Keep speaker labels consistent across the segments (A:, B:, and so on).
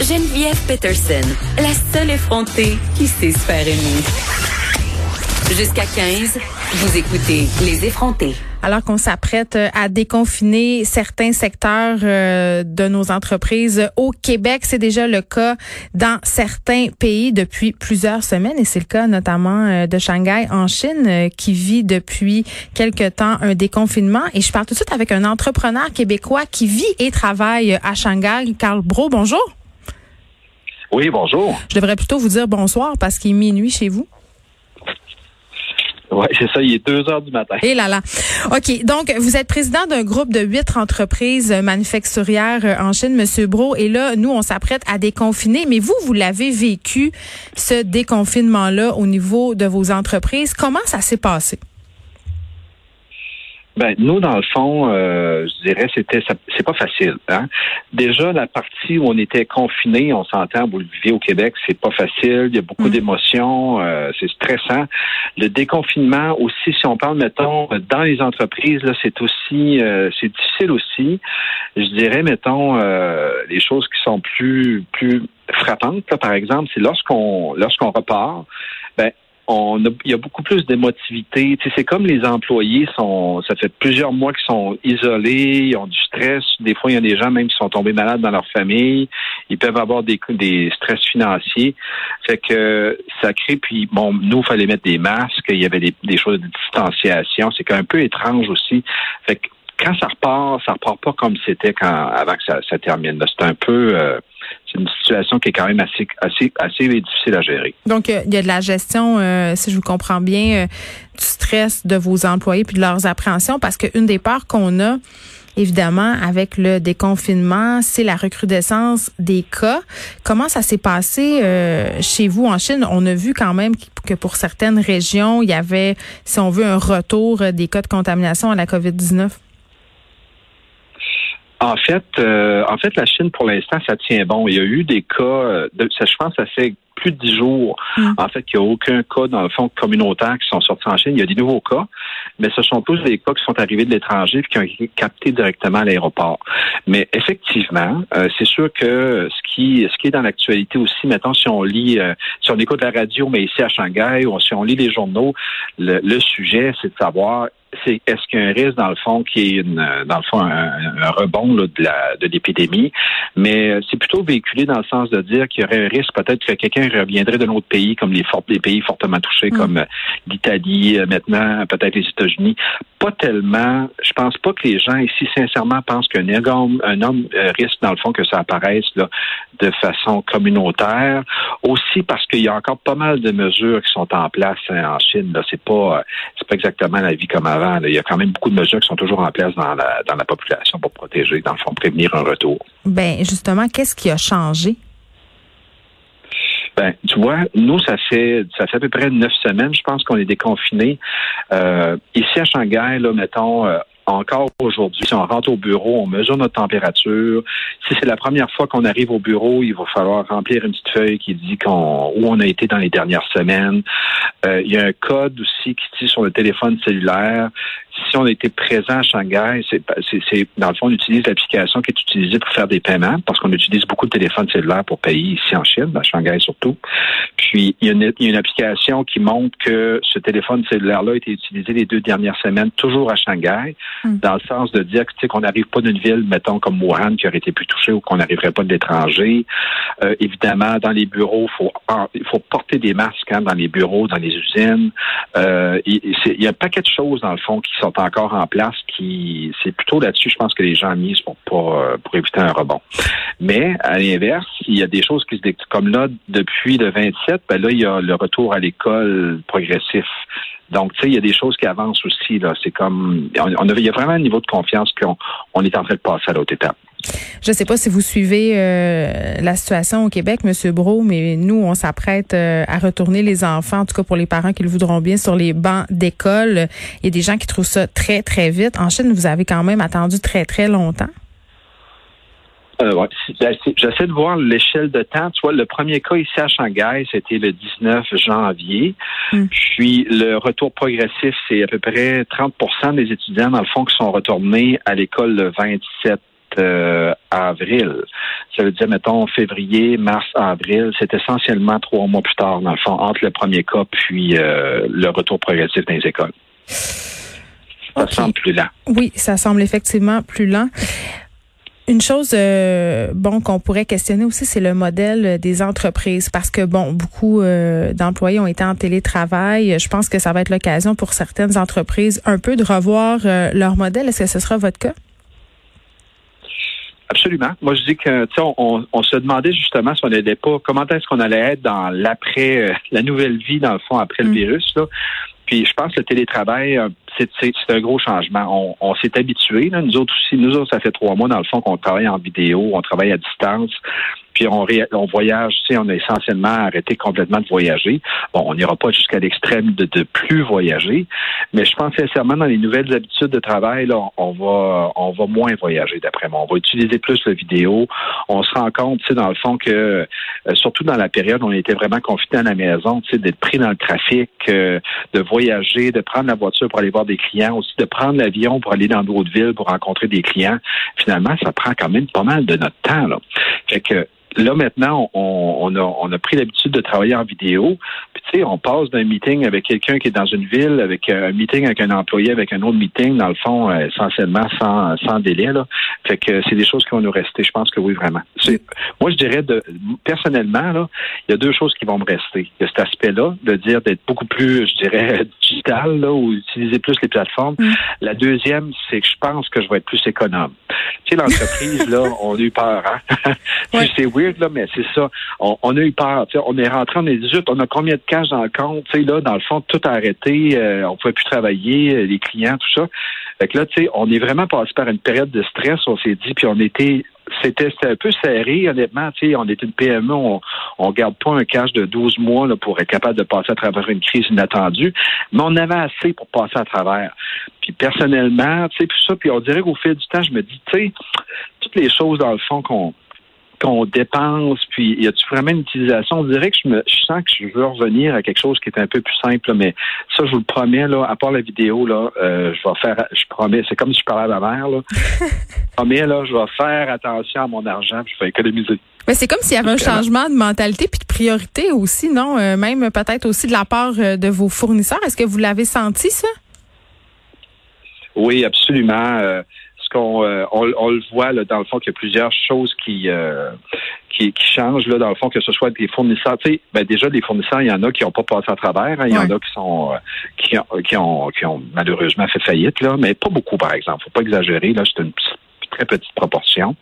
A: Geneviève Peterson, la seule effrontée qui sait se faire aimer. Jusqu'à 15, vous écoutez Les effrontés.
B: Alors qu'on s'apprête à déconfiner certains secteurs euh, de nos entreprises au Québec, c'est déjà le cas dans certains pays depuis plusieurs semaines et c'est le cas notamment euh, de Shanghai en Chine euh, qui vit depuis quelque temps un déconfinement. Et je parle tout de suite avec un entrepreneur québécois qui vit et travaille à Shanghai, Carl Bro. Bonjour.
C: Oui, bonjour.
B: Je devrais plutôt vous dire bonsoir parce qu'il est minuit chez vous.
C: Oui, c'est ça, il est deux heures du matin.
B: Et là là. OK. Donc, vous êtes président d'un groupe de huit entreprises manufacturières en Chine, Monsieur Bro. Et là, nous, on s'apprête à déconfiner. Mais vous, vous l'avez vécu, ce déconfinement-là, au niveau de vos entreprises. Comment ça s'est passé?
C: Ben nous dans le fond, euh, je dirais c'était c'est pas facile. Hein? Déjà la partie où on était confiné, on s'entend, vous le vivez au Québec, c'est pas facile. Il y a beaucoup mm. d'émotions, euh, c'est stressant. Le déconfinement aussi, si on parle mettons dans les entreprises, là c'est aussi euh, c'est difficile aussi. Je dirais mettons les choses qui sont plus plus frappantes. Là, par exemple, c'est lorsqu'on lorsqu'on repart, ben on il y a beaucoup plus d'émotivité. C'est comme les employés sont, ça fait plusieurs mois qu'ils sont isolés, ils ont du stress. Des fois, il y a des gens même qui sont tombés malades dans leur famille. Ils peuvent avoir des, des stress financiers. Fait que ça crée. Puis bon, nous, il fallait mettre des masques. Il y avait des, des choses de distanciation. C'est un peu étrange aussi. Fait que quand ça repart, ça repart pas comme c'était quand avant que ça, ça termine. C'est un peu euh, c'est une situation qui est quand même assez assez assez difficile à gérer.
B: Donc euh, il y a de la gestion, euh, si je vous comprends bien, du stress de vos employés puis de leurs appréhensions, parce qu'une des peurs qu'on a évidemment, avec le déconfinement, c'est la recrudescence des cas. Comment ça s'est passé chez vous en Chine? On a vu quand même que pour certaines régions, il y avait, si on veut, un retour des cas de contamination à la COVID-19.
C: En fait, euh, en fait, la Chine, pour l'instant, ça tient bon. Il y a eu des cas, euh, de, ça, je pense, ça fait plus de dix jours, mm. en fait, qu'il n'y a aucun cas, dans le fond, communautaire qui sont sortis en Chine. Il y a des nouveaux cas, mais ce sont tous des cas qui sont arrivés de l'étranger et qui ont été captés directement à l'aéroport. Mais effectivement, euh, c'est sûr que ce qui, ce qui est dans l'actualité aussi, mettons, si on lit, si on écoute la radio, mais ici à Shanghai, ou si on lit les journaux, le sujet, c'est de savoir c'est est-ce qu'il y a un risque dans le fond qui est une, dans le fond un, rebond de la de l'épidémie, mais euh, c'est plutôt véhiculé dans le sens de dire qu'il y aurait un risque peut-être que quelqu'un reviendrait d'un autre pays comme les, les pays fortement touchés mm. comme euh, l'Italie euh, maintenant, peut-être les États-Unis. Pas tellement. Je pense pas que les gens ici sincèrement pensent qu'un homme, un homme risque dans le fond que ça apparaisse là, de façon communautaire. Aussi parce qu'il y a encore pas mal de mesures qui sont en place hein, en Chine. Là, c'est pas c'est pas exactement la vie comme avant. Il y a quand même beaucoup de mesures qui sont toujours en place dans la, dans la population pour protéger, dans le fond, prévenir un retour.
B: Ben justement, qu'est-ce qui a changé?
C: Ben, tu vois, nous, ça fait ça fait à peu près neuf semaines, je pense qu'on est déconfinés. Euh, ici à Shanghai, là, mettons, euh, encore aujourd'hui, si on rentre au bureau, on mesure notre température. Si c'est la première fois qu'on arrive au bureau, il va falloir remplir une petite feuille qui dit qu'on où on a été dans les dernières semaines. Euh, il y a un code aussi qui dit sur le téléphone cellulaire si on était présent à Shanghai, c'est, c'est, dans le fond, on utilise l'application qui est utilisée pour faire des paiements, parce qu'on utilise beaucoup de téléphones cellulaires pour payer ici en Chine, à Shanghai surtout. Puis, il y, a une, il y a une application qui montre que ce téléphone cellulaire-là a été utilisé les deux dernières semaines, toujours à Shanghai, hmm. dans le sens de dire que, qu'on n'arrive pas d'une ville, mettons, comme Wuhan, qui aurait été plus touchée ou qu'on n'arriverait pas de l'étranger. Euh, évidemment, dans les bureaux, faut, il faut porter des masques hein, dans les bureaux, dans les usines. Euh, il, y a un paquet de choses, dans le fond, qui sont encore en place, qui c'est plutôt là-dessus, je pense que les gens misent pour euh, pour éviter un rebond. Mais à l'inverse, il y a des choses qui se comme là depuis le 27, ben là il y a le retour à l'école progressif. Donc, tu sais, il y a des choses qui avancent aussi. Là, c'est comme, on, il y a vraiment un niveau de confiance qu'on on est en train de passer à l'autre étape.
B: Je ne sais pas si vous suivez euh, la situation au Québec, Monsieur Bro, mais nous, on s'apprête euh, à retourner les enfants, en tout cas pour les parents qui le voudront bien, sur les bancs d'école. Il y a des gens qui trouvent ça très, très vite. En Chine, vous avez quand même attendu très, très longtemps.
C: Euh, ben, J'essaie de voir l'échelle de temps. Tu vois, le premier cas ici à Shanghai, c'était le 19 janvier. Hmm. Puis le retour progressif, c'est à peu près 30% des étudiants, dans le fond, qui sont retournés à l'école le 27 avril. Ça veut dire, mettons, février, mars, avril. C'est essentiellement trois mois plus tard, dans le fond, entre le premier cas puis le retour progressif dans les écoles. Ça semble plus lent.
B: Oui, ça semble effectivement plus lent. Une chose, euh, bon, qu'on pourrait questionner aussi, c'est le modèle des entreprises, parce que bon, beaucoup euh, d'employés ont été en télétravail. Je pense que ça va être l'occasion pour certaines entreprises un peu de revoir euh, leur modèle. Est-ce que ce sera votre cas?
C: Absolument. Moi, je dis que, tu sais, on, on, se demandait justement si on n'était pas, comment est-ce qu'on allait être dans l'après, la nouvelle vie, dans le fond, après le mm. virus, là. Puis je pense que le télétravail, euh, c'est un gros changement. On, s'est habitué. Nous autres aussi, nous autres, ça fait trois mois, dans le fond, qu'on travaille en vidéo, on travaille à distance puis on, on voyage, tu sais, on a essentiellement arrêté complètement de voyager. Bon, on n'ira pas jusqu'à l'extrême de, de plus voyager, mais je pense sincèrement dans les nouvelles habitudes de travail, là, on va on va moins voyager d'après moi. On va utiliser plus la vidéo. On se rend compte, tu sais, dans le fond que euh, surtout dans la période où on était vraiment confiné à la maison, tu sais, d'être pris dans le trafic, euh, de voyager, de prendre la voiture pour aller voir des clients, aussi de prendre l'avion pour aller dans d'autres villes pour rencontrer des clients. Finalement, ça prend quand même pas mal de notre temps. Là. Fait que là maintenant, on, a, on a pris l'habitude de travailler en vidéo. Puis tu sais, on passe d'un meeting avec quelqu'un qui est dans une ville, avec euh, un meeting avec un employé, avec un autre meeting, dans le fond, euh, essentiellement sans, sans délai. Là. Fait que c'est des choses qui vont nous rester. Je pense que oui, vraiment. Moi, je dirais de personnellement, là, il y a deux choses qui vont me rester. Il y a cet aspect-là, de dire d'être beaucoup plus, je dirais, digital, là, ou utiliser plus les plateformes. Mm. La deuxième, c'est que je pense que je vais être plus économe. Tu sais, l'entreprise, là, on a eu peur, hein? C'est weird, là, mais c'est ça. On, on, a eu peur. Tu sais, on est rentré, on est 18, on a combien de cash dans le compte? Tu sais, là, dans le fond, tout arrêté, euh, on pouvait plus travailler, euh, les clients, tout ça. Fait que là, tu sais, on est vraiment passé par une période de stress, on s'est dit, puis on était c'était un peu serré, honnêtement. On est une PME, on, on garde pas un cash de 12 mois là, pour être capable de passer à travers une crise inattendue, mais on avait assez pour passer à travers. Puis personnellement, puis ça, puis on dirait qu'au fil du temps, je me dis, tu sais, toutes les choses dans le fond qu'on qu'on dépense, puis y a-tu vraiment une utilisation? On dirait que je me je sens que je veux revenir à quelque chose qui est un peu plus simple, mais ça, je vous le promets, là, à part la vidéo, là, euh, je vais faire, je promets, c'est comme si je parlais à ma mère, là. je promets, là, je vais faire attention à mon argent, puis je vais économiser.
B: Mais c'est comme s'il y avait un changement de mentalité puis de priorité aussi, non? Euh, même peut-être aussi de la part euh, de vos fournisseurs. Est-ce que vous l'avez senti, ça?
C: Oui, absolument. Euh, on, le voit là, dans le fond qu'il y a plusieurs choses qui, euh, qui, changent là, dans le fond que ce soit des fournisseurs. Tu sais, ben déjà des fournisseurs, il y en a qui n'ont pas passé à travers, hein. il y en a qui sont euh, qui, ont, qui, ont, qui ont malheureusement fait faillite là, mais pas beaucoup par exemple. Faut pas exagérer là, c'est une très petite proportion.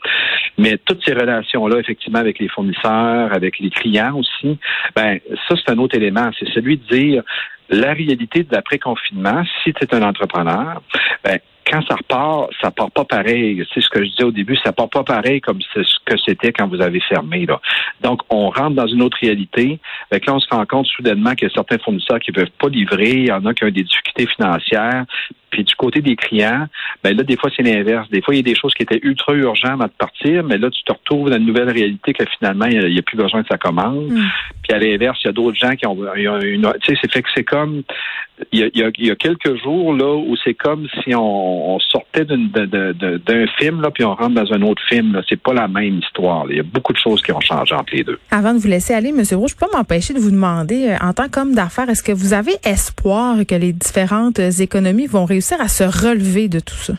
C: Mais toutes ces relations-là, effectivement, avec les fournisseurs, avec les clients aussi, ben ça, c'est un autre élément. C'est celui de dire la réalité de l'après-confinement, si tu es un entrepreneur, ben, quand ça repart, ça part pas pareil. C'est ce que je disais au début, ça part pas pareil comme ce que c'était quand vous avez fermé. Là. Donc, on rentre dans une autre réalité. Avec là, on se rend compte soudainement qu'il y a certains fournisseurs qui peuvent pas livrer, il y en a qui ont des difficultés financières. Puis du côté des clients, ben là, des fois, c'est l'inverse. Des fois, il y a des choses qui étaient ultra urgentes à partir, mais là, tu te retrouves dans une nouvelle réalité que finalement, il n'y a, plus besoin de sa commande. Mm. Puis à l'inverse, il y a d'autres gens qui ont, une. Tu sais, c'est fait que c'est comme. Il y, a, il y a quelques jours là où c'est comme si on, sortait d'un film là, puis on rentre dans un autre film. C'est pas la même histoire. Il y a beaucoup de choses qui ont changé entre les deux.
B: Avant de vous laisser aller, M. Roux, je peux pas m'empêcher de vous demander, euh, en tant qu'homme d'affaires, est-ce que vous avez espoir que les différentes économies vont réussir à se relever de tout ça?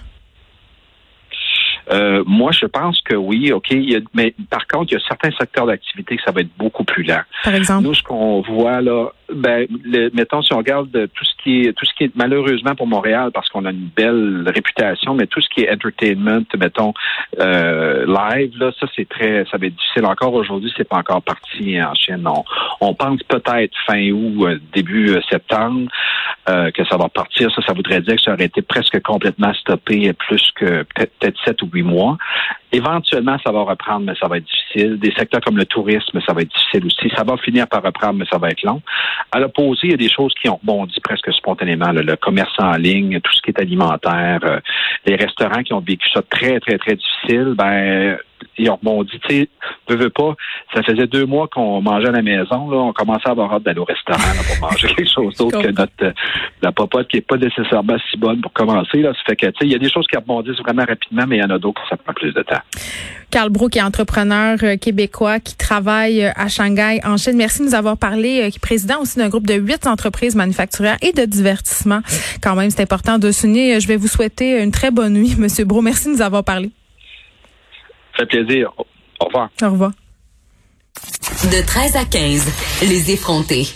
C: Euh, moi, je pense que oui, OK. mais par contre, il y a certains secteurs d'activité que ça va être beaucoup plus lent.
B: Par exemple?
C: Nous, ce qu'on voit là, ben, mettons, si on regarde tout ce qui est, tout ce qui est malheureusement pour Montréal, parce qu'on a une belle réputation, mais tout ce qui est entertainment, mettons, euh, live, là, ça, c'est très, ça va être difficile. Encore aujourd'hui, c'est pas encore parti en Chine. On, on pense peut-être fin août, euh, début euh, septembre, que ça va partir. Ça, ça voudrait dire que ça aurait été presque complètement stoppé plus que peut-être sept ou huit mois. Éventuellement, ça va reprendre, mais ça va être difficile. Des secteurs comme le tourisme, ça va être difficile aussi. Ça va finir par reprendre, mais ça va être long. À l'opposé, il y a des choses qui ont rebondi presque spontanément. Le, commerce en ligne, tout ce qui est alimentaire, euh, les restaurants qui ont vécu ça très, très, très difficile, ben ils ont rebondi. veux, veux pas, ça faisait deux mois qu'on mangeait à la maison. Là, on commençait à avoir hâte d'aller au restaurant pour manger quelque chose d'autre que notre la popote qui est pas nécessairement si bonne pour commencer. Là, ça fait que il y a des choses qui rebondissent vraiment rapidement, mais il y en a d'autres qui ça prend plus de temps.
B: Carl Brou, qui est entrepreneur euh, québécois, qui travaille euh, à Shanghai en Chine. Merci de nous avoir parlé, euh, qui est président aussi d'un groupe de huit entreprises manufacturières et de divertissement. Quand même, c'est important de souligner. Je vais vous souhaiter une très bonne nuit, Monsieur Brou. Merci de nous avoir parlé.
C: Ça fait plaisir. Au revoir.
B: Au revoir.
A: De 13 à 15, les effrontés.